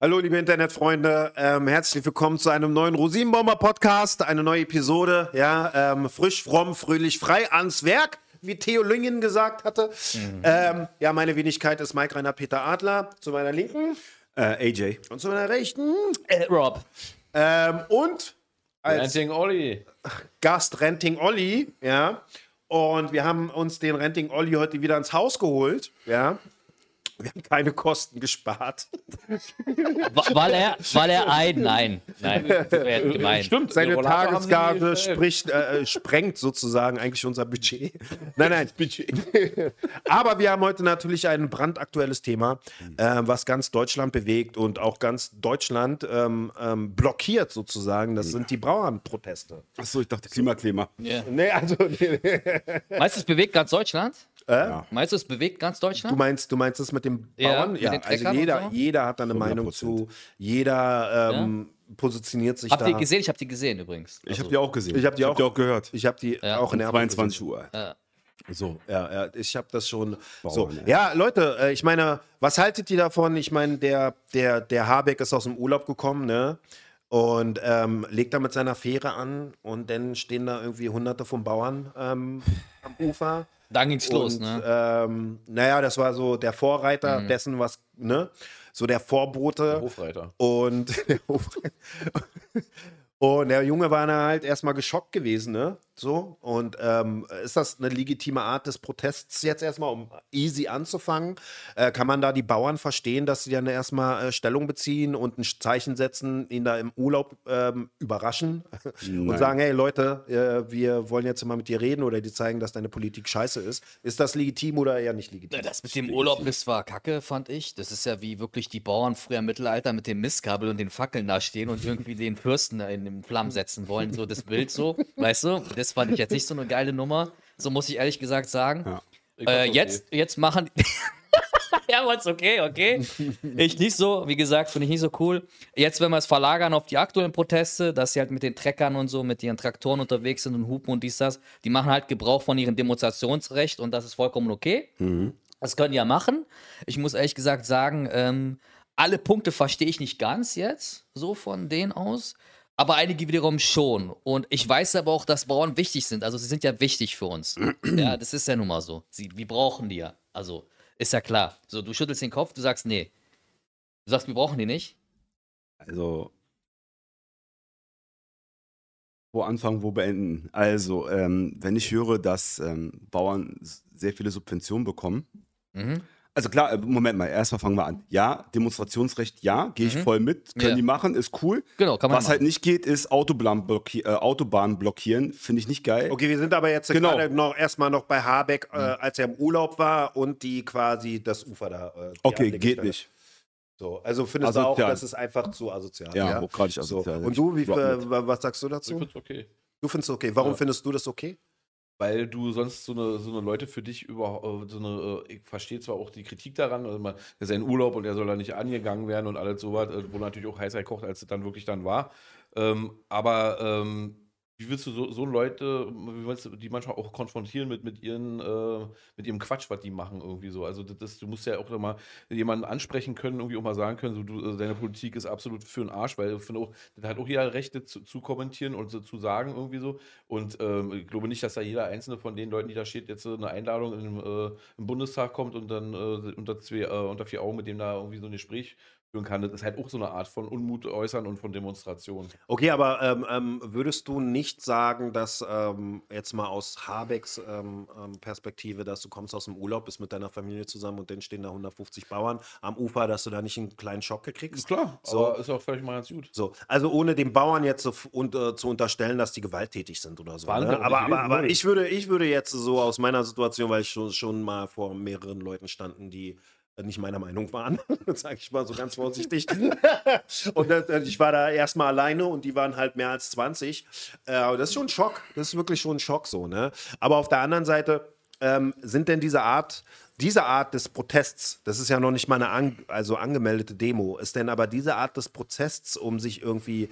Hallo, liebe Internetfreunde, ähm, herzlich willkommen zu einem neuen Rosinenbomber Podcast, eine neue Episode, ja, ähm, frisch, fromm, fröhlich, frei ans Werk, wie Theo Lüngen gesagt hatte. Mhm. Ähm, ja, meine Wenigkeit ist Mike Rainer Peter Adler, zu meiner Linken Äh, AJ. und zu meiner Rechten Äh, Rob. ähm, und als Ranting Olli. Gast Renting Olli, ja. Und wir haben uns den Renting Olli heute wieder ins Haus geholt, ja. Wir haben keine Kosten gespart. Weil er, weil er ein, nein, nein. Stimmt, Seine Tagesgage gestellt. spricht, äh, sprengt sozusagen eigentlich unser Budget. Nein, nein, Budget. Aber wir haben heute natürlich ein brandaktuelles Thema, äh, was ganz Deutschland bewegt und auch ganz Deutschland ähm, ähm, blockiert sozusagen. Das sind die Bauernproteste. Achso, ich dachte Klimaklima. Ja. Nee, also, Meinst du, es bewegt ganz Deutschland? äh? Meinst du, es bewegt ganz Du Deutschland? meinst, du meinst das mit dem Ja, Bauern? Ja, den also jeder, und so? jeder hat da eine Meinung 100%. zu. Jeder ähm, positioniert sich Habt da. ihr gesehen? Ich habe die gesehen übrigens. Ich habe die auch gesehen. Ich hab die auch- auch gehört. Ich habe die Ja. auch in der 22 Uhr. So, ja, ja ich habe das schon. so. Bauern, Ja, Leute, äh, ich meine, was haltet ihr davon? Ich meine, der, der, der Habeck ist aus dem Urlaub gekommen, ne? Und ähm, legt da mit seiner Fähre an und dann stehen da irgendwie hunderte von Bauern ähm, am Ufer. Dann ging's los, und, ne? ähm, naja, das war so der Vorreiter Mhm. dessen, was, ne? So der Vorbote. Hofreiter. Und der, Hofreiter. und der Junge war dann halt erstmal geschockt gewesen, ne? So. Und ähm, ist das eine legitime Art des Protests jetzt erstmal, um easy anzufangen? Äh, kann man da die Bauern verstehen, dass sie dann erstmal äh, Stellung beziehen und ein Zeichen setzen, ihn da im Urlaub ähm, überraschen und Nein. sagen, hey Leute, äh, wir wollen jetzt mal mit dir reden oder die zeigen, dass deine Politik scheiße ist. Ist das legitim oder eher nicht legitim? Das mit dem Urlaub, das war kacke, fand ich. Das ist ja wie wirklich die Bauern früher im Mittelalter mit dem Mistkabel und den Fackeln da stehen und irgendwie den Fürsten in den Flammen setzen wollen. So das Bild so, weißt du? Das fand ich jetzt nicht so eine geile Nummer. So muss ich ehrlich gesagt sagen. Ja. Äh, okay. jetzt, jetzt machen. ja, was okay, okay. Ich nicht so, wie gesagt, finde ich nicht so cool. Jetzt, wenn wir es verlagern auf die aktuellen Proteste, dass sie halt mit den Treckern und so, mit ihren Traktoren unterwegs sind und hupen und dies, das, die machen halt Gebrauch von ihrem Demonstrationsrecht und das ist vollkommen okay. Das können die ja machen. Ich muss ehrlich gesagt sagen, ähm, alle Punkte verstehe ich nicht ganz jetzt, so von denen aus. Aber einige wiederum schon. Und ich weiß aber auch, dass Bauern wichtig sind. Also sie sind ja wichtig für uns. ja, das ist ja nun mal so. Sie, wir brauchen die ja. Also ist ja klar. So, du schüttelst den Kopf, du sagst, nee. Du sagst, wir brauchen die nicht. Also. Wo anfangen, wo beenden? Also, ähm, wenn ich höre, dass ähm, Bauern sehr viele Subventionen bekommen. Mhm. Also klar, äh, Moment mal, erstmal fangen wir an. Ja, Demonstrationsrecht, ja, gehe ich Mhm. voll mit. Können Ja. die machen, ist cool. Genau, kann man Was halt nicht geht, ist Autobahn blocki äh, Autobahn blockieren. Finde ich nicht geil. Okay, wir sind aber jetzt Genau. gerade noch erstmal noch bei Habeck, äh, als er im Urlaub war und die quasi das Ufer da. Äh, Okay, geht nicht. So, also findest du auch, Asozial. das ist einfach zu asozial. Ja, hochgradig so. asozial. Und du, wie, äh, was sagst du Ich dazu? find's okay. Du findest es okay. Warum Ja. findest du das okay? Weil du sonst so eine, so eine Leute für dich überhaupt, so eine, äh, ich verstehe zwar auch die Kritik daran, also man, der ist ja in Urlaub und er soll da nicht angegangen werden und alles sowas, äh, wo natürlich auch heißer kocht, als es dann wirklich dann war. Ähm, aber ähm, wie willst du so, so Leute, wie willst du die manchmal auch konfrontieren mit, mit, ihren, äh, mit ihrem Quatsch, was die machen irgendwie so? Also das, du musst ja auch mal jemanden ansprechen können, irgendwie auch mal sagen können, so, du, äh, deine Politik ist absolut für den Arsch, weil ich finde auch, das hat auch jeder Rechte zu, zu kommentieren und so, zu sagen irgendwie so. Und ähm, ich glaube nicht, dass da jeder einzelne von den Leuten, die da steht, jetzt eine Einladung in, äh, im Bundestag kommt und dann äh, unter, zwei, äh, unter vier Augen mit dem da irgendwie so ein Gespräch führen kann. Das ist halt auch so eine Art von Unmut äußern und von Demonstration. Okay, aber ähm, ähm, würdest du nicht sagen, dass ähm, jetzt mal aus Habecks ähm, ähm, Perspektive, dass du kommst aus dem Urlaub, bist mit deiner Familie zusammen und dann stehen da 150 Bauern am Ufer, dass du da nicht einen kleinen Schock gekriegst? klar, So. aber ist auch völlig mal ganz gut. So, also ohne den Bauern jetzt so und, äh, zu unterstellen, dass die gewalttätig sind oder so. Ne? Aber, aber, aber ich, würde, ich würde jetzt so aus meiner Situation, weil ich schon, schon mal vor mehreren Leuten standen, die nicht meiner Meinung waren, sage ich mal so ganz vorsichtig. und äh, ich war da erstmal alleine und die waren halt mehr als 20. Äh, aber das ist schon ein Schock. Das ist wirklich schon ein Schock so. Ne? Aber auf der anderen Seite ähm, sind denn diese Art, diese Art des Protests, das ist ja noch nicht mal eine an, also angemeldete Demo, ist denn aber diese Art des Protests, um sich irgendwie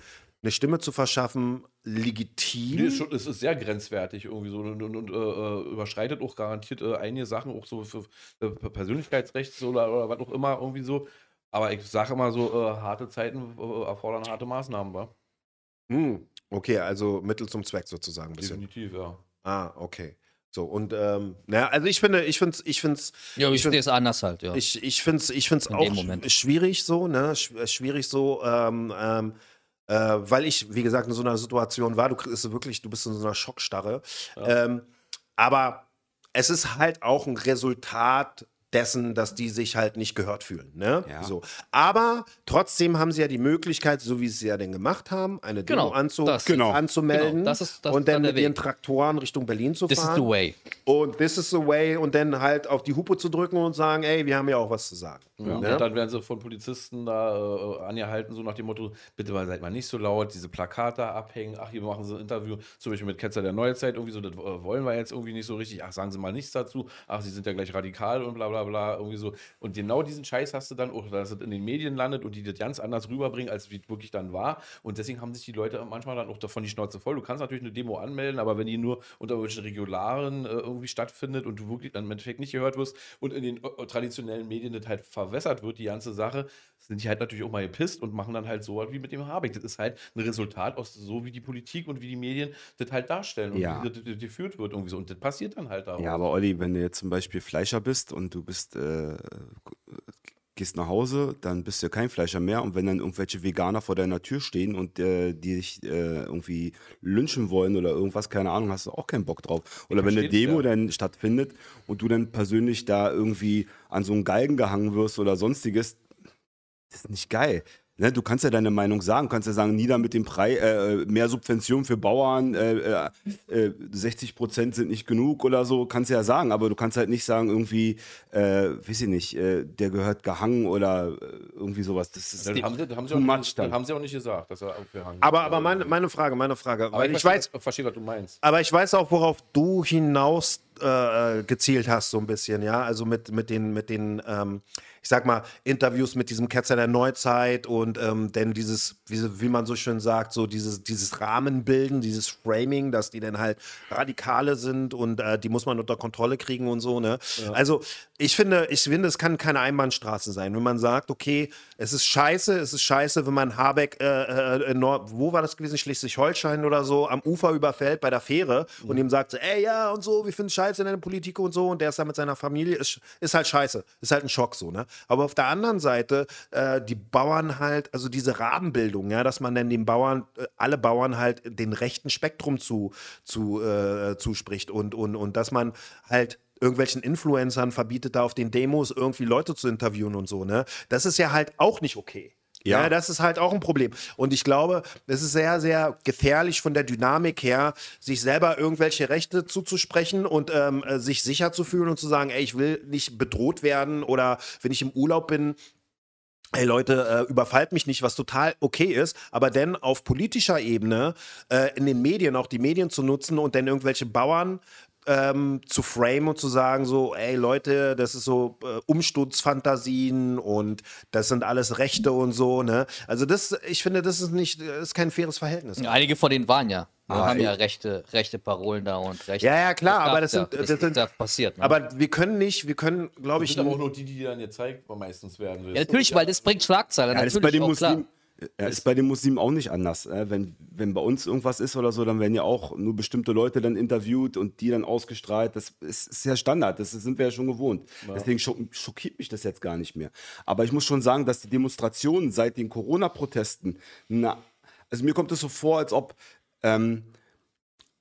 eine Stimme zu verschaffen, legitim? Nee, ist schon, es ist sehr grenzwertig irgendwie so und, und, und äh, überschreitet auch garantiert äh, einige Sachen, auch so für, für Persönlichkeitsrecht so oder, oder was auch immer irgendwie so. Aber ich sage immer so, äh, harte Zeiten äh, erfordern harte Maßnahmen, wa? Hm, okay, also Mittel zum Zweck sozusagen. Ein bisschen. Definitiv, ja. Ah, okay. So, und, ähm, naja, also ich finde, ich finde es, ich finde es, Ja, ich Ich find- sehe es anders halt, ja. ich, ich finde es ich find's In auch schwierig so, ne? Sch- Schwierig so, ähm, ähm, äh, weil ich, wie gesagt, in so einer Situation war, du kriegst wirklich, du bist in so einer Schockstarre. Ähm, aber es ist halt auch ein Resultat dessen, dass die sich halt nicht gehört fühlen. Ne? Ja. So. Aber trotzdem haben sie ja die Möglichkeit, so wie sie es ja denn gemacht haben, eine Demo Genau, anzu das- Genau. anzumelden Genau, das ist- das und dann dann mit ihren. Traktoren Richtung Berlin zu This is fahren. the way. Und this is the way und dann halt auf die Hupe zu drücken und sagen, ey, wir haben ja auch was zu sagen. Ja. Ne? Und dann werden sie von Polizisten da äh, angehalten, so nach dem Motto, bitte mal seid mal nicht so laut, diese Plakate abhängen, ach, hier machen sie ein Interview, zum Beispiel mit Ketzer der Neuzeit, irgendwie so, das äh, wollen wir jetzt irgendwie nicht so richtig, ach, sagen sie mal nichts dazu, ach, sie sind ja gleich radikal und bla bla bla, irgendwie so. Und genau diesen Scheiß hast du dann auch, dass es in den Medien landet und die das ganz anders rüberbringen, als wie es wirklich dann war. Und deswegen haben sich die Leute manchmal dann auch davon die Schnauze voll. Du kannst natürlich eine Demo anmelden, aber wenn die nur unter irgendwelchen Regularen äh, irgendwie stattfindet und du wirklich dann im Endeffekt nicht gehört wirst und in den äh, traditionellen Medien das halt verwässert wird, die ganze Sache, sind die halt natürlich auch mal gepisst und machen dann halt so was wie mit dem Habeck. Das ist halt ein Resultat aus so, wie die Politik und wie die Medien das halt darstellen und Ja. wie das, das geführt wird irgendwie so. Und das passiert dann halt da. Ja, aber Olli, wenn du jetzt zum Beispiel Fleischer bist und du bist, äh, gehst nach Hause, dann bist du ja kein Fleischer mehr. Und wenn dann irgendwelche Veganer vor deiner Tür stehen und äh, die dich äh, irgendwie lynchen wollen oder irgendwas, keine Ahnung, hast du auch keinen Bock drauf. Oder wenn eine Demo ja. dann stattfindet und du dann persönlich da irgendwie an so einen Galgen gehangen wirst oder sonstiges, das ist nicht geil. Ne, du kannst ja deine Meinung sagen, du kannst ja sagen, nieder mit dem Preis, äh, mehr Subventionen für Bauern, äh, äh, äh, 60 Prozent sind nicht genug oder so, kannst du ja sagen, aber du kannst halt nicht sagen, irgendwie, äh, weiß ich nicht, äh, der gehört gehangen oder äh, irgendwie sowas. Das ist Das haben, sie, haben sie auch much nicht, dann. haben sie auch nicht gesagt, dass er aufgehangen Aber, ist. aber meine, meine Frage, meine Frage, Aber weil ich verstehe, weiß, verstehe, was du meinst. aber ich weiß auch, worauf du hinaus äh, gezielt hast, so ein bisschen, ja. Also mit, mit den, mit den, ähm, ich sag mal, Interviews mit diesem Ketzer der Neuzeit und ähm, denn dieses, wie, wie man so schön sagt, so dieses, dieses Rahmenbilden, dieses Framing, dass die dann halt Radikale sind und äh, die muss man unter Kontrolle kriegen und so, ne? Also ich finde, ich finde, es kann keine Einbahnstraße sein, wenn man sagt, okay, es ist scheiße, es ist scheiße, wenn man Habeck, äh, äh, in Nord wo war das gewesen, Schleswig-Holstein oder so, am Ufer überfällt bei der Fähre und ihm sagt so, ey, ja und so, wir finden scheiße in der Politik und so und der ist da mit seiner Familie, ist, ist halt scheiße, ist halt ein Schock so, ne? Aber auf der anderen Seite, äh, die Bauern halt, also diese Rahmenbildung, ja, dass man dann den Bauern, äh, alle Bauern halt den rechten Spektrum zu, zu, äh, zuspricht und, und, und dass man halt irgendwelchen Influencern verbietet, da auf den Demos irgendwie Leute zu interviewen und so, ne? Das ist ja halt auch nicht okay. Ja. Ja. das ist halt auch ein Problem. Und ich glaube, es ist sehr, sehr gefährlich von der Dynamik her, sich selber irgendwelche Rechte zuzusprechen und ähm, äh, sich sicher zu fühlen und zu sagen, ey, ich will nicht bedroht werden oder wenn ich im Urlaub bin, Ey Leute, äh, überfallt mich nicht, was total okay ist, aber dann auf politischer Ebene äh, in den Medien auch die Medien zu nutzen und dann irgendwelche Bauern ähm, zu frame und zu sagen so, ey Leute, das ist so äh, Umsturzfantasien und das sind alles Rechte und so, ne? Also das, ich finde, das ist nicht, das ist kein faires Verhältnis. Einige von denen waren ja. Wir Ah, haben ja rechte, rechte Parolen da und rechte. Ja, ja, klar, Das aber das ja. sind, das, das sind, darf passiert. Ne? aber wir können nicht, wir können, glaube Das ich, sind aber auch nur die, die dann gezeigt meistens werden. ja, natürlich, weil das bringt Schlagzeilen. Ja, das ist bei den. Muslimen. Ja, ist bei den Muslimen auch nicht anders. Äh, wenn, wenn bei uns irgendwas ist oder so, dann werden ja auch nur bestimmte Leute dann interviewt und die dann ausgestrahlt. Das ist, ist ja Standard, das sind wir ja schon gewohnt. Deswegen schock, schockiert mich das jetzt gar nicht mehr. Aber ich muss schon sagen, dass die Demonstrationen seit den Corona-Protesten, na, also mir kommt es so vor, als ob ähm,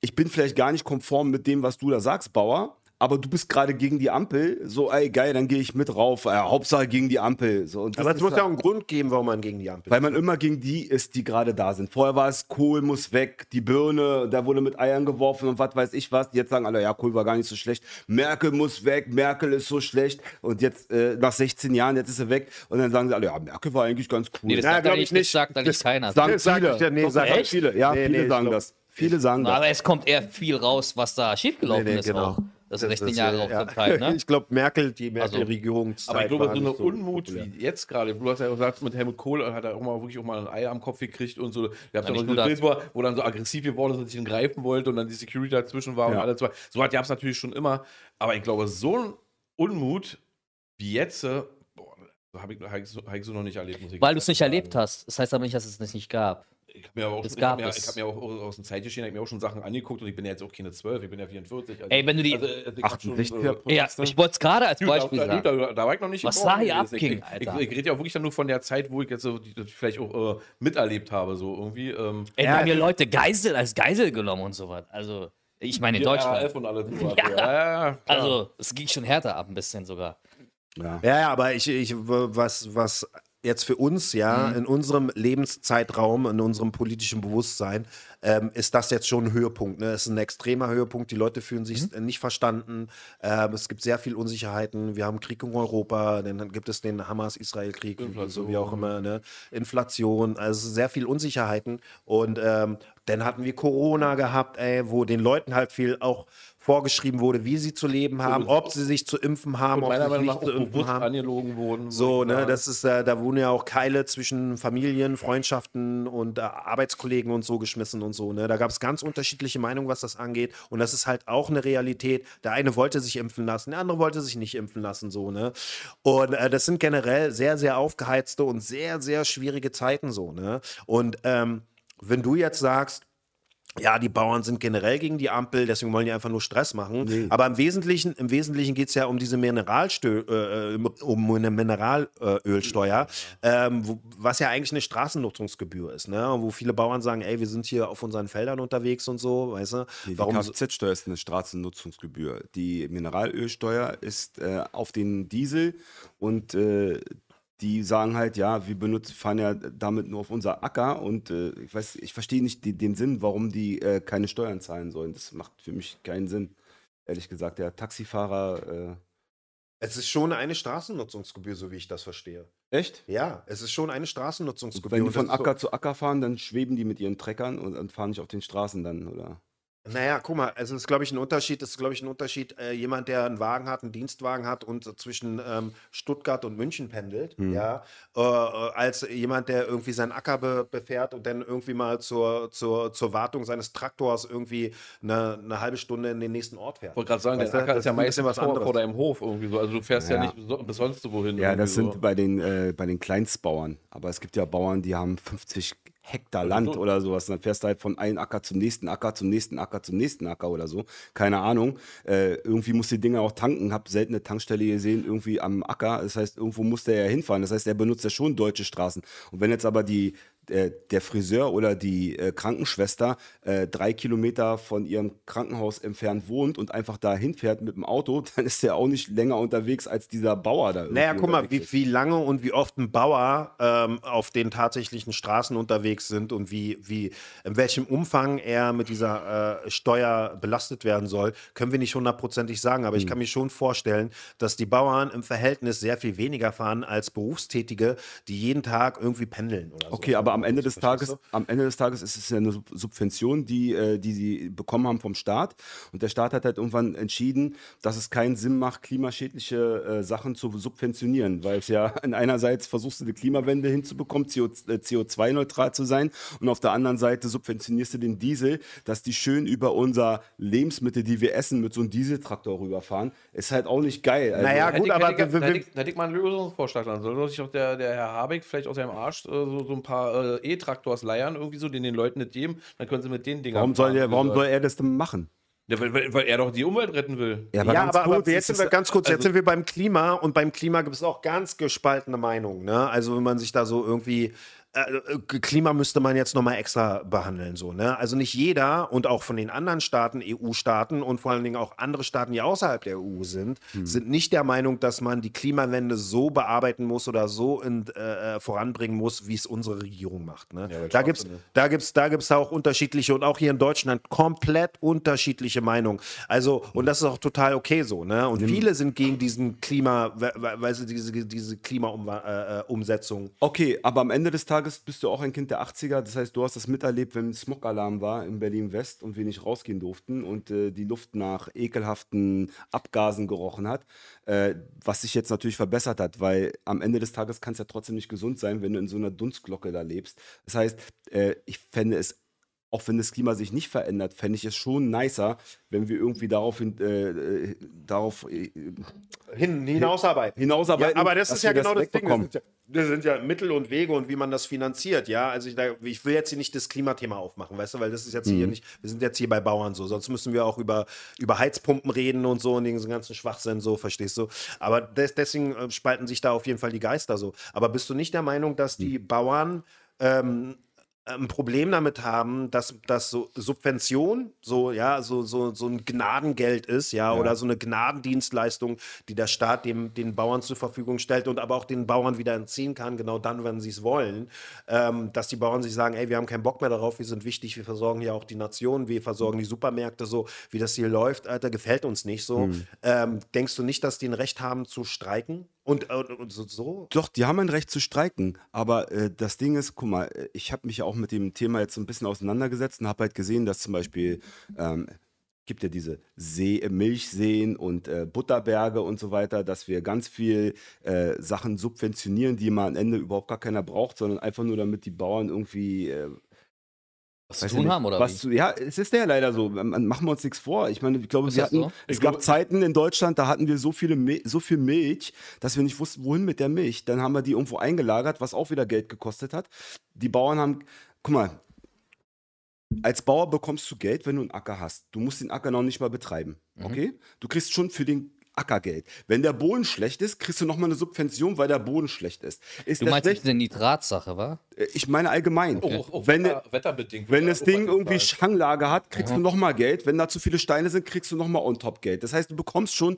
ich bin vielleicht gar nicht konform mit dem, was du da sagst, Bauer. Aber du bist gerade gegen die Ampel, so, ey, geil, dann gehe ich mit rauf. Äh, Hauptsache gegen die Ampel. So, und das aber es ist muss ja auch einen Grund geben, warum man gegen die Ampel weil man immer gegen die ist, die gerade da sind. Vorher war es Kohl muss weg, die Birne, da wurde mit Eiern geworfen und was weiß ich was. Jetzt sagen alle, ja, Kohl war gar nicht so schlecht. Merkel muss weg, Merkel ist so schlecht. Und jetzt äh, nach 16 Jahren, jetzt ist sie weg. Und dann sagen sie alle, ja, Merkel war eigentlich ganz cool. Nee, das Na, sagt glaub eigentlich ich nicht, nicht. sagt eigentlich keiner. sagen Das sag viele. ich ja, nee, Doch, sag doch, ich. viele. Ja, Nee, viele nee, sagen glaub- das. Viele sagen das. Aber es kommt eher viel raus, was da schiefgelaufen Nee, nee, ist genau. auch. Das Das- 16 das, Jahre auch ja. ne? Ich glaube, Merkel, die Also, Merkel-Regierung. Aber ich glaube, so eine Unmut wie jetzt gerade, du hast ja gesagt, mit Helmut Kohl hat er auch mal wirklich auch mal ein Ei am Kopf gekriegt und so. Ihr habt ja noch so Bild, wo, wo dann so aggressiv geworden ist und sich ihn greifen wollte und dann die Security dazwischen war und Ja. alles war. So hat es natürlich schon immer. Aber ich glaube, so ein Unmut wie jetzt, boah, Habe ich, hab ich, so- hab ich so noch nicht erlebt, muss ich Weil du es nicht ehrlich erlebt sagen. hast. Das heißt aber nicht, dass es es nicht gab. Ich habe mir aber auch, Es ich gab hab mir, es. ich hab mir auch aus dem Zeitgeschehen hab ich mir auch schon Sachen angeguckt und ich bin ja jetzt auch keine 12, ich bin ja 44. Also, Ey, wenn du die- also, schon, 68 äh, Ja, ich wollte es gerade als Da, Beispiel da, sagen. da, da war ich noch nicht Was da hier gewesen. abging, ich, Alter. Ich, ich rede ja wirklich dann nur von der Zeit, wo ich jetzt so die, die vielleicht auch äh, miterlebt habe, so irgendwie. Ähm, Ey, Ja, wir haben hier die- Leute Geisel, als Geisel genommen und so was. Also, ich meine in Deutschland. RAF und alles. sowas. Ja. ja, ja, ja, klar. Also, es ging schon härter ab, ein bisschen sogar. Ja. Ja, aber ich, ich, was, was jetzt für uns, ja, Mhm. in unserem Lebenszeitraum, in unserem politischen Bewusstsein, ähm, ist das jetzt schon ein Höhepunkt. Ne? Es ist ein extremer Höhepunkt. Die Leute fühlen sich Mhm. nicht verstanden. Ähm, es gibt sehr viel Unsicherheiten. Wir haben Krieg in Europa, dann gibt es den Hamas-Israel-Krieg, so wie auch immer, ne? Inflation, also sehr viel Unsicherheiten. Und ähm, dann hatten wir Corona gehabt, ey, wo den Leuten halt viel auch vorgeschrieben wurde, wie sie zu leben haben, ob sie sich zu impfen haben, ob sie sich zu impfen haben. angelogen wurden. So, ne, sagen. das ist, äh, da wurden ja auch Keile zwischen Familien, Freundschaften und äh, Arbeitskollegen und so geschmissen und so, ne. Da gab es ganz unterschiedliche Meinungen, was das angeht. Und das ist halt auch eine Realität. Der eine wollte sich impfen lassen, der andere wollte sich nicht impfen lassen, so, ne. Und äh, das sind generell sehr, sehr aufgeheizte und sehr, sehr schwierige Zeiten, so, ne. Und ähm, wenn du jetzt sagst, ja, die Bauern sind generell gegen die Ampel, deswegen wollen die einfach nur Stress machen. Aber im Wesentlichen, im Wesentlichen geht es ja um diese Mineralstö äh, um eine Mineralölsteuer, ähm, wo, was ja eigentlich eine Straßennutzungsgebühr ist, ne? Und Wo viele Bauern sagen, ey, wir sind hier auf unseren Feldern unterwegs und so, weißt du? Die Warum so- Kfz-Steuer ist eine Straßennutzungsgebühr. Die Mineralölsteuer ist äh, auf den Diesel und äh, die sagen halt, ja, wir benutzen, fahren ja damit nur auf unser Acker und äh, ich weiß, ich verstehe nicht die, den Sinn, warum die äh, keine Steuern zahlen sollen. Das macht für mich keinen Sinn. Ehrlich gesagt, der Taxifahrer, Es ist schon eine Straßennutzungsgebühr, so wie ich das verstehe. äh, echt? Ja, es ist schon eine Straßennutzungsgebühr. Wenn die Und von ist so- Acker zu Acker fahren, dann schweben die mit ihren Treckern und, und fahren nicht auf den Straßen dann, oder? Naja, guck mal, es ist, glaube ich, ein Unterschied, es ist, glaube ich, ein Unterschied, äh, jemand, der einen Wagen hat, einen Dienstwagen hat und zwischen ähm, Stuttgart und München pendelt, ja, äh, äh, als jemand, der irgendwie seinen Acker be befährt und dann irgendwie mal zur, zur, zur Wartung seines Traktors irgendwie eine, eine halbe Stunde in den nächsten Ort fährt. Ich wollte gerade sagen, Weißt der Acker das ist ja meistens was vor, anderes. vor deinem Hof irgendwie so. Also du fährst ja, Ja. nicht so, bis sonst wohin. Ja, das sind bei den, äh, bei den Kleinstbauern. Aber es gibt ja Bauern, die haben 50 Hektar Land so. oder sowas. Und dann fährst du halt von einem Acker zum nächsten Acker, zum nächsten Acker, zum nächsten Acker oder so. Keine Ahnung. Äh, irgendwie muss die Dinger auch tanken. Hab selten eine Tankstelle gesehen, irgendwie am Acker. Das heißt, irgendwo muss der ja hinfahren. Das heißt, er benutzt ja schon deutsche Straßen. Und wenn jetzt aber die, äh, der Friseur oder die äh, Krankenschwester äh, drei Kilometer von ihrem Krankenhaus entfernt wohnt und einfach da hinfährt mit dem Auto, dann ist der auch nicht länger unterwegs als dieser Bauer da. Naja, guck mal, wie, wie lange und wie oft ein Bauer ähm, auf den tatsächlichen Straßen unterwegs sind und wie, wie, in welchem Umfang er mit dieser äh, Steuer belastet werden soll, können wir nicht hundertprozentig sagen. Aber ich kann mir schon vorstellen, dass die Bauern im Verhältnis sehr viel weniger fahren als Berufstätige, die jeden Tag irgendwie pendeln oder so. Okay, aber am Ende des Tages, am Ende des Tages ist es ja eine Sub- Subvention, die, äh, die sie bekommen haben vom Staat. Und der Staat hat halt irgendwann entschieden, dass es keinen Sinn macht, klimaschädliche äh, Sachen zu subventionieren, weil es ja in einerseits versuchst du die Klimawende hinzubekommen, CO, äh, CO2-neutral zu sein, und auf der anderen Seite subventionierst du den Diesel, dass die schön über unser Lebensmittel, die wir essen, mit so einem Dieseltraktor rüberfahren. Ist halt auch nicht geil. Also, Naja, gut, aber hätte, ich, mal einen Lösungsvorschlag dann. Soll sich auch der, der Herr Habeck vielleicht aus seinem Arsch äh, so, so ein paar äh, E-Traktors leiern, irgendwie so, den den Leuten nicht geben, dann können sie mit den Dingern warum soll, der, warum soll er das denn machen? Ja, weil, weil, weil er doch die Umwelt retten will. ja, ganz aber, aber kurz, jetzt es sind wir ganz kurz, jetzt also- sind wir beim Klima und beim Klima gibt es auch ganz gespaltene Meinungen. Ne? Also wenn man sich da so irgendwie Klima müsste man jetzt nochmal extra behandeln. So, ne? Also nicht jeder und auch von den anderen Staaten, EU-Staaten und vor allen Dingen auch andere Staaten, die außerhalb der EU sind, Hm. sind nicht der Meinung, dass man die Klimawende so bearbeiten muss oder so in, äh, äh, voranbringen muss, wie es unsere Regierung macht. Ne? da gibt es da gibt's, da gibt's auch unterschiedliche und auch hier in Deutschland komplett unterschiedliche Meinungen. Also, und das ist auch total okay so. Ne? Und viele sind gegen diesen Klima, we- we- weil sie diese, diese Klima-Umsetzung. Okay, aber am Ende des Tages bist du auch ein Kind der 80er. Das heißt, du hast das miterlebt, wenn Smog-Alarm war in Berlin-West und wir nicht rausgehen durften und äh, die Luft nach ekelhaften Abgasen gerochen hat. Äh, was sich jetzt natürlich verbessert hat, weil am Ende des Tages kann es ja trotzdem nicht gesund sein, wenn du in so einer Dunstglocke da lebst. Das heißt, äh, ich fände es auch wenn das Klima sich nicht verändert, fände ich es schon nicer, wenn wir irgendwie darauf, hin, äh, äh, darauf äh, Hin, hinausarbeiten. hinausarbeiten. Ja, aber das ist ja genau das Ding. Das sind, ja, das sind ja Mittel und Wege und wie man das finanziert, ja. Also ich, da- ich will jetzt hier nicht das Klimathema aufmachen, weißt du, weil das ist jetzt Mhm. hier nicht, wir sind jetzt hier bei Bauern so, sonst müssen wir auch über, über Heizpumpen reden und so und diesen ganzen Schwachsinn so, verstehst du? Aber des, deswegen äh, spalten sich da auf jeden Fall die Geister so. Aber bist du nicht der Meinung, dass die Mhm. Bauern ähm, ein Problem damit haben, dass, dass so Subvention so, ja, so, so, so ein Gnadengeld ist, ja, oder so eine Gnadendienstleistung, die der Staat dem, den Bauern zur Verfügung stellt und aber auch den Bauern wieder entziehen kann, genau dann, wenn sie es wollen, ähm, dass die Bauern sich sagen, ey, wir haben keinen Bock mehr darauf, wir sind wichtig, wir versorgen hier auch die Nation, wir versorgen die Supermärkte so, wie das hier läuft, Alter, gefällt uns nicht so. Ähm, denkst du nicht, dass die ein Recht haben zu streiken? Und, und, und so? Doch, die haben ein Recht zu streiken. Aber äh, das Ding ist, guck mal, äh, ich habe mich ja auch mit dem Thema jetzt ein bisschen auseinandergesetzt und habe halt gesehen, dass zum Beispiel ähm, gibt ja diese See, äh, Milchseen und äh, Butterberge und so weiter, dass wir ganz viel äh, Sachen subventionieren, die man am Ende überhaupt gar keiner braucht, sondern einfach nur damit die Bauern irgendwie äh, Was zu tun nicht, haben oder was wie? Zu, ja, es ist ja leider so. Man- Machen wir uns nichts vor. Ich meine, ich glaube, Ist wir hatten, so? es Ich gab glaube- Zeiten in Deutschland, da hatten wir so, viele Mil so viel Milch, dass wir nicht wussten, wohin mit der Milch. Dann haben wir die irgendwo eingelagert, was auch wieder Geld gekostet hat. Die Bauern haben, guck mal, als Bauer bekommst du Geld, wenn du einen Acker hast. Du musst den Acker noch nicht mal betreiben. Mhm. Okay? Du kriegst schon für den Acker Geld. Wenn der Boden schlecht ist, kriegst du nochmal eine Subvention, weil der Boden schlecht ist. ist Du meinst schlecht? diese Nitratsache, wa? Äh, Ich meine allgemein. Oh, oh, oh, Wenn, Wetter, wetterbedingt. wenn das Ding irgendwie gezahlt. Schanglage hat, kriegst du nochmal Geld. Wenn da zu viele Steine sind, kriegst du nochmal on top Geld. Das heißt, du bekommst schon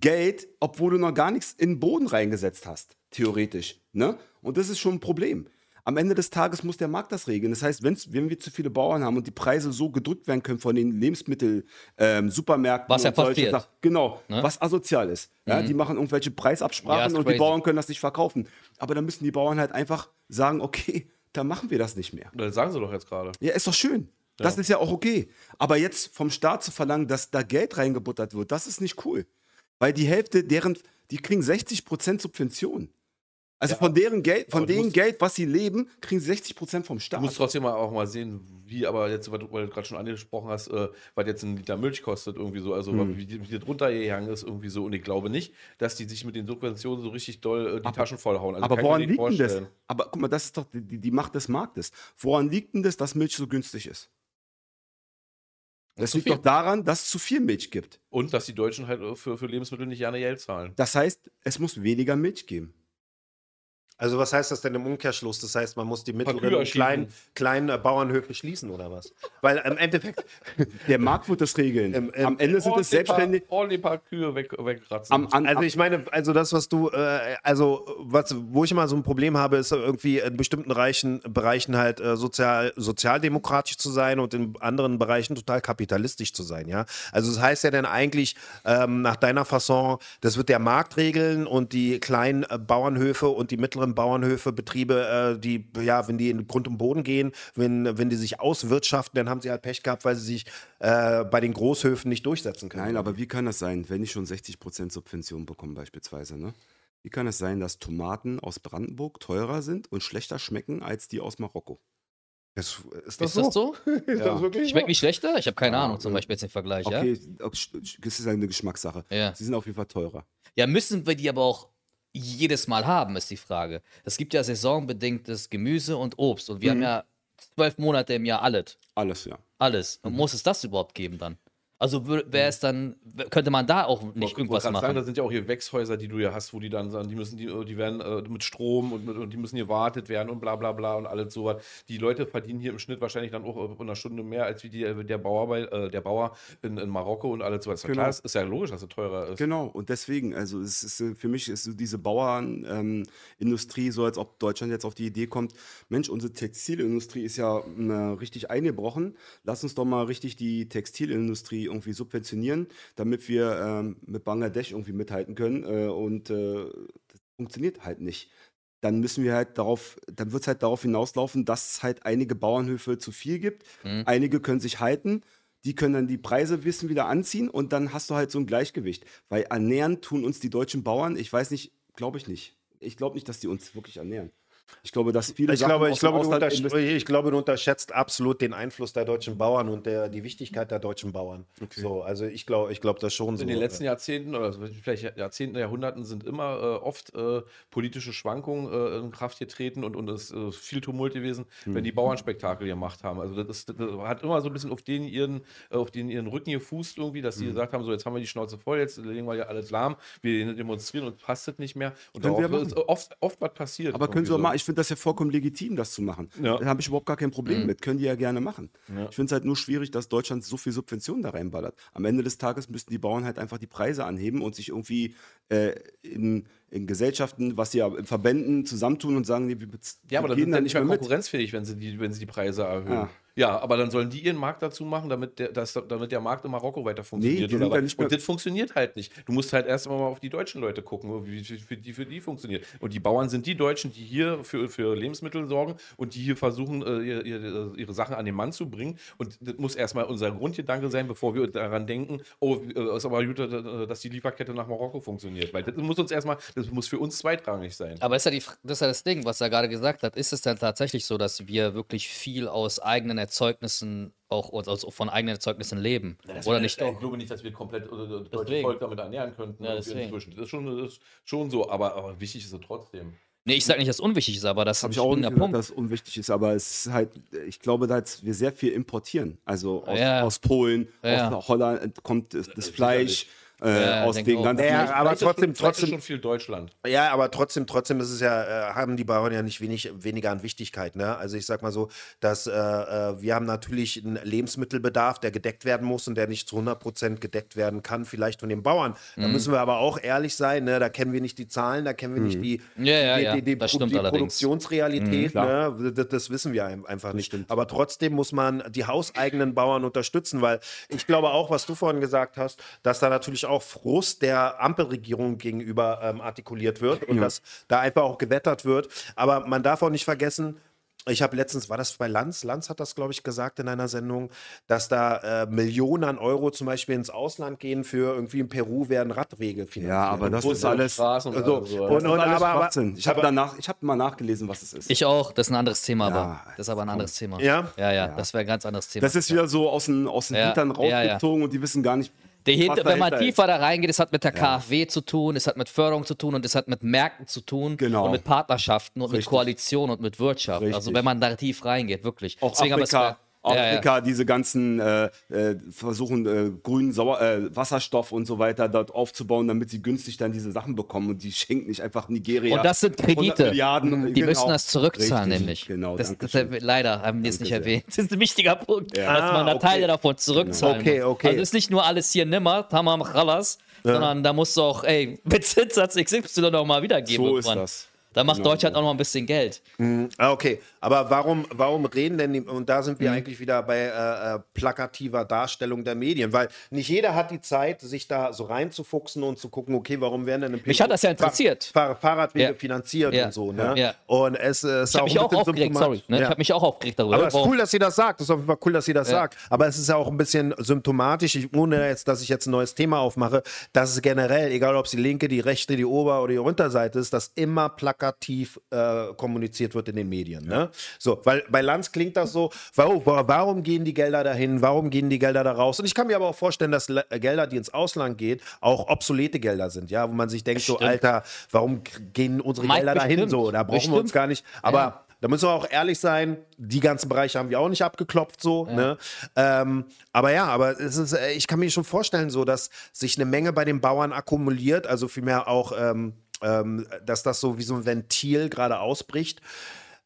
Geld, obwohl du noch gar nichts in den Boden reingesetzt hast, theoretisch. Ne? Und das ist schon ein Problem. Am Ende des Tages muss der Markt das regeln. Das heißt, wenn's, wenn wir zu viele Bauern haben und die Preise so gedrückt werden können von den Lebensmittel, ähm, Supermärkten, Was ja und solche passiert. Sachen, genau, Ne? was asozial ist. Ja, Die machen irgendwelche Ja, Preisabsprachen ist und die crazy. Bauern können das nicht verkaufen. Aber dann müssen die Bauern halt einfach sagen, okay, dann machen wir das nicht mehr. Das sagen sie doch jetzt gerade. Ja, ist doch schön. Das ist ja auch okay. Aber jetzt vom Staat zu verlangen, dass da Geld reingebuttert wird, das ist nicht cool. Weil die Hälfte deren, die kriegen 60% Subvention. Also von deren Geld, von Aber du dem Geld, was sie leben, kriegen sie 60% vom Du Staat. musst trotzdem mal auch mal sehen, wie, aber jetzt, weil du, du gerade schon angesprochen hast, äh, was jetzt ein Liter Milch kostet, irgendwie so, also Hm. wie, wie das runtergegangen ist, irgendwie so. Und ich glaube nicht, dass die sich mit den Subventionen so richtig doll äh, die Taschen vollhauen. Also aber woran liegt denn das? Aber guck mal, das ist doch die, die- die Macht des Marktes. Woran liegt denn das, dass Milch so günstig ist? Das liegt viel. doch daran, dass es zu viel Milch gibt. Und dass die Deutschen halt äh, für, für Lebensmittel nicht gerne Geld zahlen. Das heißt, es muss weniger Milch geben. Also was heißt das denn im Umkehrschluss? Das heißt, man muss die mittleren und kleinen, kleinen äh, Bauernhöfe schließen oder was? Weil im Endeffekt, Der Markt wird das regeln. Ähm, ähm, Am Ende sind es selbstständig. Ordentlich paar Kühe weg, wegratzen. Am, an, also ich meine, also das, was du, äh, also was, wo ich immer so ein Problem habe, ist irgendwie in bestimmten Reichen, Bereichen halt äh, sozial, sozialdemokratisch zu sein und in anderen Bereichen total kapitalistisch zu sein, ja. Also das heißt ja dann eigentlich ähm, nach deiner Fasson, das wird der Markt regeln und die kleinen äh, Bauernhöfe und die mittleren Bauernhöfe, Betriebe, äh, die, ja, wenn die in Grund und Boden gehen, wenn, wenn die sich auswirtschaften, dann haben sie halt Pech gehabt, weil sie sich äh, bei den Großhöfen nicht durchsetzen können. Nein, aber wie kann das sein, wenn ich schon 60% Subvention bekomme beispielsweise, ne? Wie kann es sein, dass Tomaten aus Brandenburg teurer sind und schlechter schmecken als die aus Marokko? ist, ist Ist das so? Ist das wirklich Schmeckt nicht schlechter? Ich habe keine Ja, Ahnung, zum ja. Beispiel jetzt im Vergleich, ja? Okay, das ist eine Geschmackssache. Ja. Sie sind auf jeden Fall teurer. Ja, müssen wir die aber auch jedes Mal haben, ist die Frage. Es gibt ja saisonbedingtes Gemüse und Obst und wir Mhm. haben ja zwölf Monate im Jahr alles. Alles, ja. Alles. Und muss es das überhaupt geben dann? Also wäre es dann, könnte man da auch nicht Wollte- irgendwas machen? Sagen, da sind ja auch hier Wechshäuser, die du ja hast, wo die dann sagen, die müssen, die, die werden äh, mit Strom und, mit, und die müssen gewartet werden und bla bla bla und alles sowas. Die Leute verdienen hier im Schnitt wahrscheinlich dann auch äh, in einer Stunde mehr als wie die, der Bauer bei äh, der Bauer in, in Marokko und alles sowas. Genau. Klar, ist, ist ja logisch, dass es teurer ist. Genau, und deswegen, also es ist äh, für mich ist so diese Bauernindustrie so, als ob Deutschland jetzt auf die Idee kommt, Mensch, unsere Textilindustrie ist ja äh, richtig eingebrochen. Lass uns doch mal richtig die Textilindustrie irgendwie subventionieren, damit wir ähm, mit Bangladesch irgendwie mithalten können. Äh, und äh, das funktioniert halt nicht. Dann müssen wir halt darauf, dann wird es halt darauf hinauslaufen, dass es halt einige Bauernhöfe zu viel gibt. Mhm. Einige können sich halten. Die können dann die Preise wissen wieder anziehen und dann hast du halt so ein Gleichgewicht. Weil ernähren tun uns die deutschen Bauern, ich weiß nicht, glaube ich nicht. Ich glaube nicht, dass die uns wirklich ernähren. Ich glaube, dass viele Ich Sachen glaube, aus ich, glaube, du ich glaube, du unterschätzt absolut den Einfluss der deutschen Bauern und der, die Wichtigkeit der deutschen Bauern. So, also ich glaube, ich glaube das schon so. In den letzten Jahrzehnten oder vielleicht Jahrzehnten, Jahrhunderten sind immer äh, oft äh, politische Schwankungen äh, in Kraft getreten und, und es ist viel Tumult gewesen, wenn die Bauernspektakel gemacht haben. Also das, das hat immer so ein bisschen auf den ihren, äh, auf den ihren Rücken gefußt irgendwie, dass sie gesagt haben, so jetzt haben wir die Schnauze voll, jetzt legen wir ja alles lahm, wir demonstrieren und passt das nicht mehr. Und Können machen. ist oft, oft was passiert. Aber können sie auch so. mal, ich finde das ja vollkommen legitim, das zu machen. Ja. Da habe ich überhaupt gar kein Problem mit. Können die ja gerne machen. Ja. Ich finde es halt nur schwierig, dass Deutschland so viel Subventionen da reinballert. Am Ende des Tages müssten die Bauern halt einfach die Preise anheben und sich irgendwie äh, in, in Gesellschaften, was sie ja in Verbänden zusammentun und sagen, nee, wir Ja, aber dann sind da sie nicht mehr mit. konkurrenzfähig, wenn sie die, wenn sie die Preise erhöhen. Ja. Ja. aber dann sollen die ihren Markt dazu machen, damit der, dass, damit der Markt in Marokko weiter funktioniert. die sind oder nicht mehr- Und das funktioniert halt nicht. Du musst halt erst mal auf die deutschen Leute gucken, wie für die, für die funktioniert. Und die Bauern sind die Deutschen, die hier für, für Lebensmittel sorgen und die hier versuchen, äh, ihr- ihr- ihre Sachen an den Mann zu bringen. Und das muss erstmal unser Grundgedanke sein, bevor wir daran denken, oh, äh, ist aber gut, äh, dass die Lieferkette nach Marokko funktioniert. Weil das muss uns erstmal, das muss für uns zweitrangig sein. Aber ist ja die, das ist ja das Ding, was er gerade gesagt hat. Ist es dann tatsächlich so, dass wir wirklich viel aus eigenen Erzeugnissen, auch aus- von eigenen Erzeugnissen leben? Oder nicht Ich auch? glaube nicht, dass wir komplett äh, das deutsche. Volk damit ernähren könnten. Ja, deswegen. inzwischen. Das ist schon, das ist schon so, aber, aber wichtig ist es trotzdem. Nee, ich sage nicht, dass es unwichtig ist, aber das ist Habe ein ich auch nicht springender gesagt, Punkt. dass es unwichtig ist, aber es ist halt, ich glaube, dass wir sehr viel importieren. Also aus, Ja. aus Polen, Ja. aus Holland kommt das, das Fleisch, äh, Ja, aus den ganzen. Ja, aber trotzdem- trotzdem- schon viel Deutschland. Ja, aber trotzdem, trotzdem ist es ja, äh, haben die Bauern ja nicht wenig, weniger an Wichtigkeit. Ne? Also ich sag mal so, dass äh, äh, wir haben natürlich einen Lebensmittelbedarf, der gedeckt werden muss und der nicht zu 100% gedeckt werden kann, vielleicht von den Bauern. Da Mhm. müssen wir aber auch ehrlich sein, ne? da kennen wir nicht die Zahlen, da kennen wir nicht die, Ja, ja, die, die, die, die allerdings. Mhm, Produktionsrealität. ne? das, das wissen wir ein- einfach nicht. Aber trotzdem muss man die hauseigenen Bauern unterstützen, weil ich glaube auch, was du vorhin gesagt hast, dass da natürlich auch Frust der Ampelregierung gegenüber ähm, artikuliert wird und dass da einfach auch gewettert wird. Aber man darf auch nicht vergessen, ich habe letztens, war das bei Lanz? Lanz hat das, glaube ich, gesagt in einer Sendung, dass da äh, Millionen an Euro zum Beispiel ins Ausland gehen für irgendwie in Peru werden Radwege finanziert. Ja, aber das ist alles. Straßen und Also, so. und- Das ist alles aber- aber- ich habe aber- danach, ich habe mal nachgelesen, was es ist. Ich auch, das ist ein anderes Thema, aber Ja, das ist aber ein anderes Thema. Ja? Ja, ja, das wäre ein ganz anderes Thema. das ist wieder so aus den, aus den Ja, Hintern ja, ja. rausgezogen und die wissen gar nicht. Hinter, wenn man dahinter ist. tiefer da reingeht, es hat mit der KfW zu tun, es hat mit Förderung zu tun und es hat mit Märkten zu tun Genau. und mit Partnerschaften und mit Richtig. Koalition und mit Wirtschaft. Also Richtig. wenn man da tief reingeht, wirklich. Auch Deswegen Afrika, wär- ja, ja. Afrika diese ganzen äh, äh, versuchen, äh, grünen Sauer, äh, Wasserstoff und so weiter dort aufzubauen, damit sie günstig dann diese Sachen bekommen und die schenken nicht einfach Nigeria. Und das sind 100 Kredite. Milliarden, Die genau. müssen das zurückzahlen, Richtig, nämlich. Genau, das, das, leider haben die es nicht sehr. erwähnt. Das ist ein wichtiger Punkt, Ja. dass man da Ah, okay. Teile davon zurückzahlen Okay, muss. okay. Also ist nicht nur alles hier nimmer, Tamam Khalas, sondern da musst du auch, ey, mit Zinssatz XY noch mal wiedergeben. So ist irgendwann. das. Da macht Genau Deutschland auch noch ein bisschen Geld. Ah, okay. Aber warum, warum reden denn, die, und da sind wir Mhm. eigentlich wieder bei äh, äh, plakativer Darstellung der Medien, weil nicht jeder hat die Zeit, sich da so reinzufuchsen und zu gucken, okay, warum werden denn in Mich hat das ja interessiert. Fahr Fahrradwege Ja. finanziert Ja. und so, ne? Ja. Und es äh, ist Ich habe mich ein auch bisschen aufgeregt, sorry. Ne? Ich habe mich auch aufgeregt darüber. Aber es ist cool, dass sie das sagt. Es ist auf jeden Fall cool, dass sie das sagt. Aber es ist ja auch ein bisschen symptomatisch, ich, ohne jetzt, dass ich jetzt ein neues Thema aufmache, dass es generell, egal ob es die linke, die rechte, die Ober- oder die Unterseite ist, dass immer plakativ äh, kommuniziert wird in den Medien. Ne? So, weil bei Lanz klingt das so, warum, warum gehen die Gelder dahin, warum gehen die Gelder da raus? Und ich kann mir aber auch vorstellen, dass Gelder, die ins Ausland gehen, auch obsolete Gelder sind, ja, wo man sich denkt, so, Bestimmt. Alter, warum gehen unsere Mike, Gelder dahin bestimmt. so? Da brauchen wir uns Bestimmt. gar nicht. Aber Ja. da müssen wir auch ehrlich sein, die ganzen Bereiche haben wir auch nicht abgeklopft so. Ne? Ähm, aber ja, aber es ist, äh, ich kann mir schon vorstellen, so, dass sich eine Menge bei den Bauern akkumuliert, also vielmehr auch, ähm, ähm, dass das so wie so ein Ventil gerade ausbricht.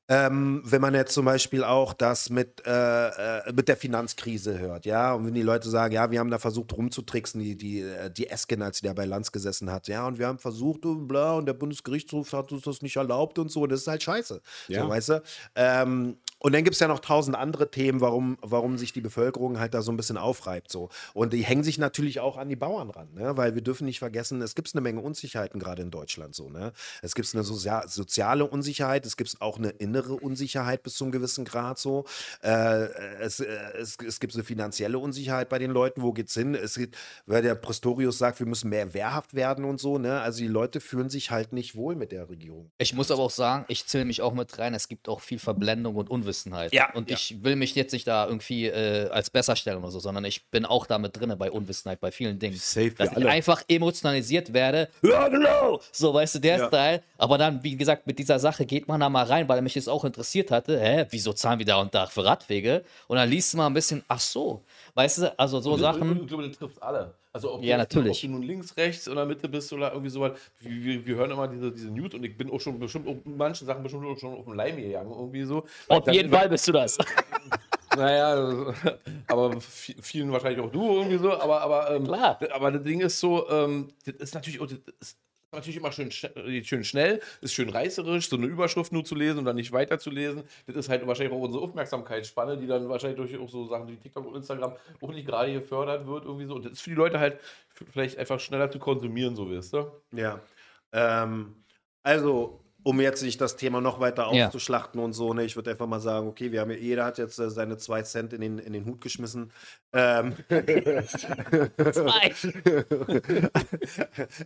Ähm, wenn man jetzt zum Beispiel auch das mit, äh, äh, mit der Finanzkrise hört, ja, und wenn die Leute sagen, ja, wir haben da versucht rumzutricksen, die, die, äh, die Esken, als sie da bei Lanz gesessen hat, ja, und wir haben versucht und bla, und der Bundesgerichtshof hat uns das nicht erlaubt und so, und das ist halt scheiße, Ja. so, weißt du? Ähm, Und dann gibt es ja noch tausend andere Themen, warum, warum sich die Bevölkerung halt da so ein bisschen aufreibt. So. Und die hängen sich natürlich auch an die Bauern ran, ne? weil wir dürfen nicht vergessen, es gibt eine Menge Unsicherheiten gerade in Deutschland. So, ne? Es gibt eine sozia soziale Unsicherheit, es gibt auch eine innere Unsicherheit bis zu einem gewissen Grad. So. Äh, es, äh, es, es gibt eine finanzielle Unsicherheit bei den Leuten, wo geht's hin? Es gibt, weil der Prestorius sagt, wir müssen mehr wehrhaft werden und so. Ne? Also die Leute fühlen sich halt nicht wohl mit der Regierung. Ich muss aber auch sagen, ich zähle mich auch mit rein. Es gibt auch viel Verblendung und Unwissenheit. Ja, und ja. ich will mich jetzt nicht da irgendwie äh, als besser stellen oder so, sondern ich bin auch damit drin bei Unwissenheit, bei vielen Dingen. Safe, Dass ich alle. einfach emotionalisiert werde. Ja, genau! So, weißt du, der Ja. Style. Aber dann, wie gesagt, mit dieser Sache geht man da mal rein, weil mich das auch interessiert hatte. Hä, wieso zahlen wir da und da für Radwege? Und dann liest du mal ein bisschen, ach so. Weißt du, also so Und Sachen. Ich glaube, das trifft alle. Also ob Ja, du, natürlich. Ob du nun links, rechts oder Mitte bist oder irgendwie sowas. Wir, wir, wir hören immer diese, diese News und ich bin auch schon bestimmt auf manchen Sachen bestimmt auch schon auf dem Leim gegangen, irgendwie so. Auf jeden Fall bist du das. Naja, aber vi- vielen wahrscheinlich auch du irgendwie so, aber, aber, ähm, Klar. aber das Ding ist so, ähm, das ist natürlich, auch- das ist natürlich immer schön, schn- schön schnell, ist schön reißerisch, so eine Überschrift nur zu lesen und dann nicht weiterzulesen. Das ist halt wahrscheinlich auch unsere Aufmerksamkeitsspanne, die dann wahrscheinlich durch auch so Sachen wie TikTok und Instagram auch nicht gerade gefördert wird irgendwie so. Und das ist für die Leute halt vielleicht einfach schneller zu konsumieren, so weißt du? Ja. Ähm, also, um jetzt nicht das Thema noch weiter Ja. auszuschlachten und so, ne, ich würde einfach mal sagen, okay, wir haben ja, jeder hat jetzt äh, seine zwei Cent in den, in den Hut geschmissen. Ähm,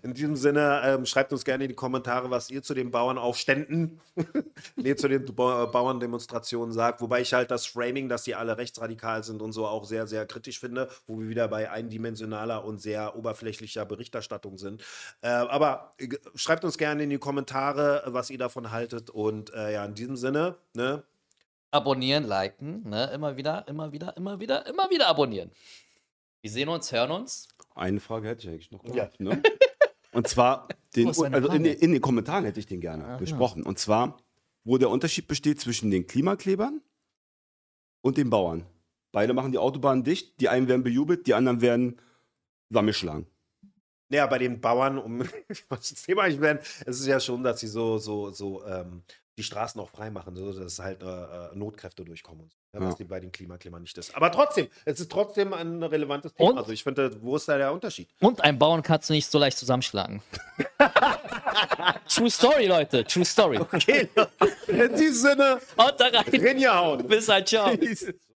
in diesem Sinne, ähm, schreibt uns gerne in die Kommentare, was ihr zu den Bauernaufständen, nee, zu den Ba- Bauerndemonstrationen sagt. Wobei ich halt das Framing, dass die alle rechtsradikal sind und so auch sehr, sehr kritisch finde, wo wir wieder bei eindimensionaler und sehr oberflächlicher Berichterstattung sind. Äh, aber äh, schreibt uns gerne in die Kommentare, was ihr davon haltet. Und äh, ja, in diesem Sinne, ne? Abonnieren, liken, ne? Immer wieder, immer wieder, immer wieder, immer wieder abonnieren. Wir sehen uns, hören uns. Eine Frage hätte ich eigentlich noch. Ja. gehabt, Ne? Und zwar, den, also in, in den Kommentaren hätte ich den gerne Aha. besprochen. Und zwar, wo der Unterschied besteht zwischen den Klimaklebern und den Bauern. Beide machen die Autobahnen dicht, die einen werden bejubelt, die anderen werden sammelschlagen. Ja, bei den Bauern, um was das Thema nicht werden, es ist ja schon, dass sie so, so, so ähm, die Straßen auch frei machen, so, dass halt äh, äh, Notkräfte durchkommen. Und so, ja, Was Ja. die bei den Klimaklimmern nicht ist. Aber trotzdem, es ist trotzdem ein relevantes Thema. Und? Also ich finde, wo ist da der Unterschied? Und einen Bauern kannst du nicht so leicht zusammenschlagen. True Story, Leute. True Story. Okay, in diesem Sinne, Haut da rein. reingehauen. Bis halt, ciao.